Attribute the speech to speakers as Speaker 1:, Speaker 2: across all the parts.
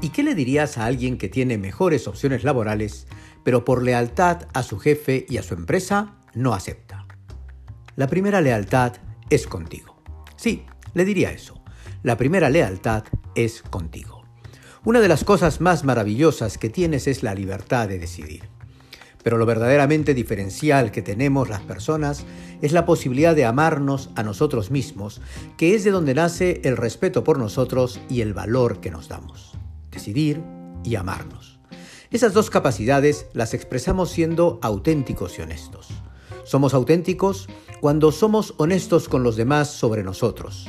Speaker 1: ¿Y qué le dirías a alguien que tiene mejores opciones laborales, pero por lealtad a su jefe y a su empresa no acepta? La primera lealtad es contigo. Sí, le diría eso. La primera lealtad es contigo. Una de las cosas más maravillosas que tienes es la libertad de decidir. Pero lo verdaderamente diferencial que tenemos las personas es la posibilidad de amarnos a nosotros mismos, que es de donde nace el respeto por nosotros y el valor que nos damos decidir y amarnos. Esas dos capacidades las expresamos siendo auténticos y honestos. Somos auténticos cuando somos honestos con los demás sobre nosotros.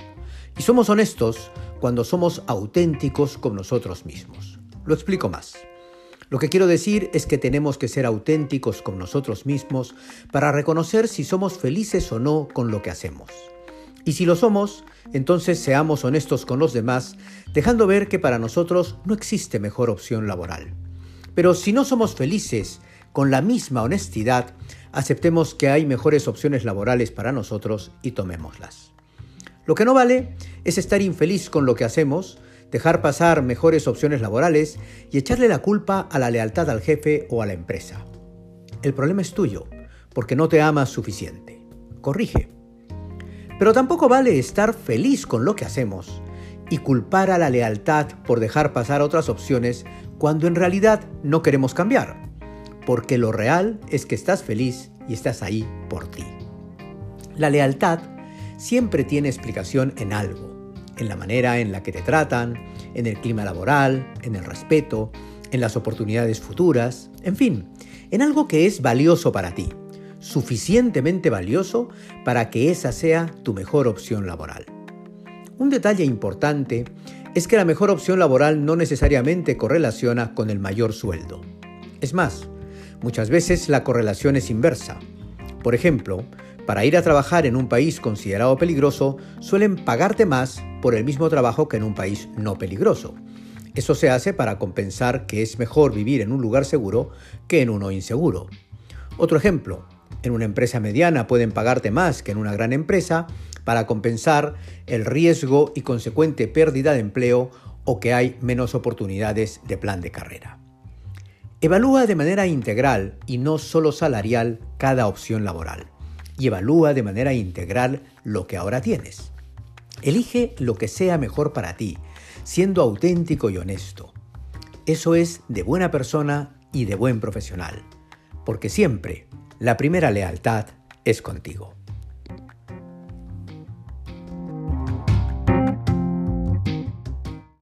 Speaker 1: Y somos honestos cuando somos auténticos con nosotros mismos. Lo explico más. Lo que quiero decir es que tenemos que ser auténticos con nosotros mismos para reconocer si somos felices o no con lo que hacemos. Y si lo somos, entonces seamos honestos con los demás, dejando ver que para nosotros no existe mejor opción laboral. Pero si no somos felices con la misma honestidad, aceptemos que hay mejores opciones laborales para nosotros y tomémoslas. Lo que no vale es estar infeliz con lo que hacemos, dejar pasar mejores opciones laborales y echarle la culpa a la lealtad al jefe o a la empresa. El problema es tuyo, porque no te amas suficiente. Corrige. Pero tampoco vale estar feliz con lo que hacemos y culpar a la lealtad por dejar pasar otras opciones cuando en realidad no queremos cambiar. Porque lo real es que estás feliz y estás ahí por ti. La lealtad siempre tiene explicación en algo, en la manera en la que te tratan, en el clima laboral, en el respeto, en las oportunidades futuras, en fin, en algo que es valioso para ti suficientemente valioso para que esa sea tu mejor opción laboral. Un detalle importante es que la mejor opción laboral no necesariamente correlaciona con el mayor sueldo. Es más, muchas veces la correlación es inversa. Por ejemplo, para ir a trabajar en un país considerado peligroso, suelen pagarte más por el mismo trabajo que en un país no peligroso. Eso se hace para compensar que es mejor vivir en un lugar seguro que en uno inseguro. Otro ejemplo, en una empresa mediana pueden pagarte más que en una gran empresa para compensar el riesgo y consecuente pérdida de empleo o que hay menos oportunidades de plan de carrera. Evalúa de manera integral y no solo salarial cada opción laboral. Y evalúa de manera integral lo que ahora tienes. Elige lo que sea mejor para ti, siendo auténtico y honesto. Eso es de buena persona y de buen profesional. Porque siempre la primera lealtad es contigo.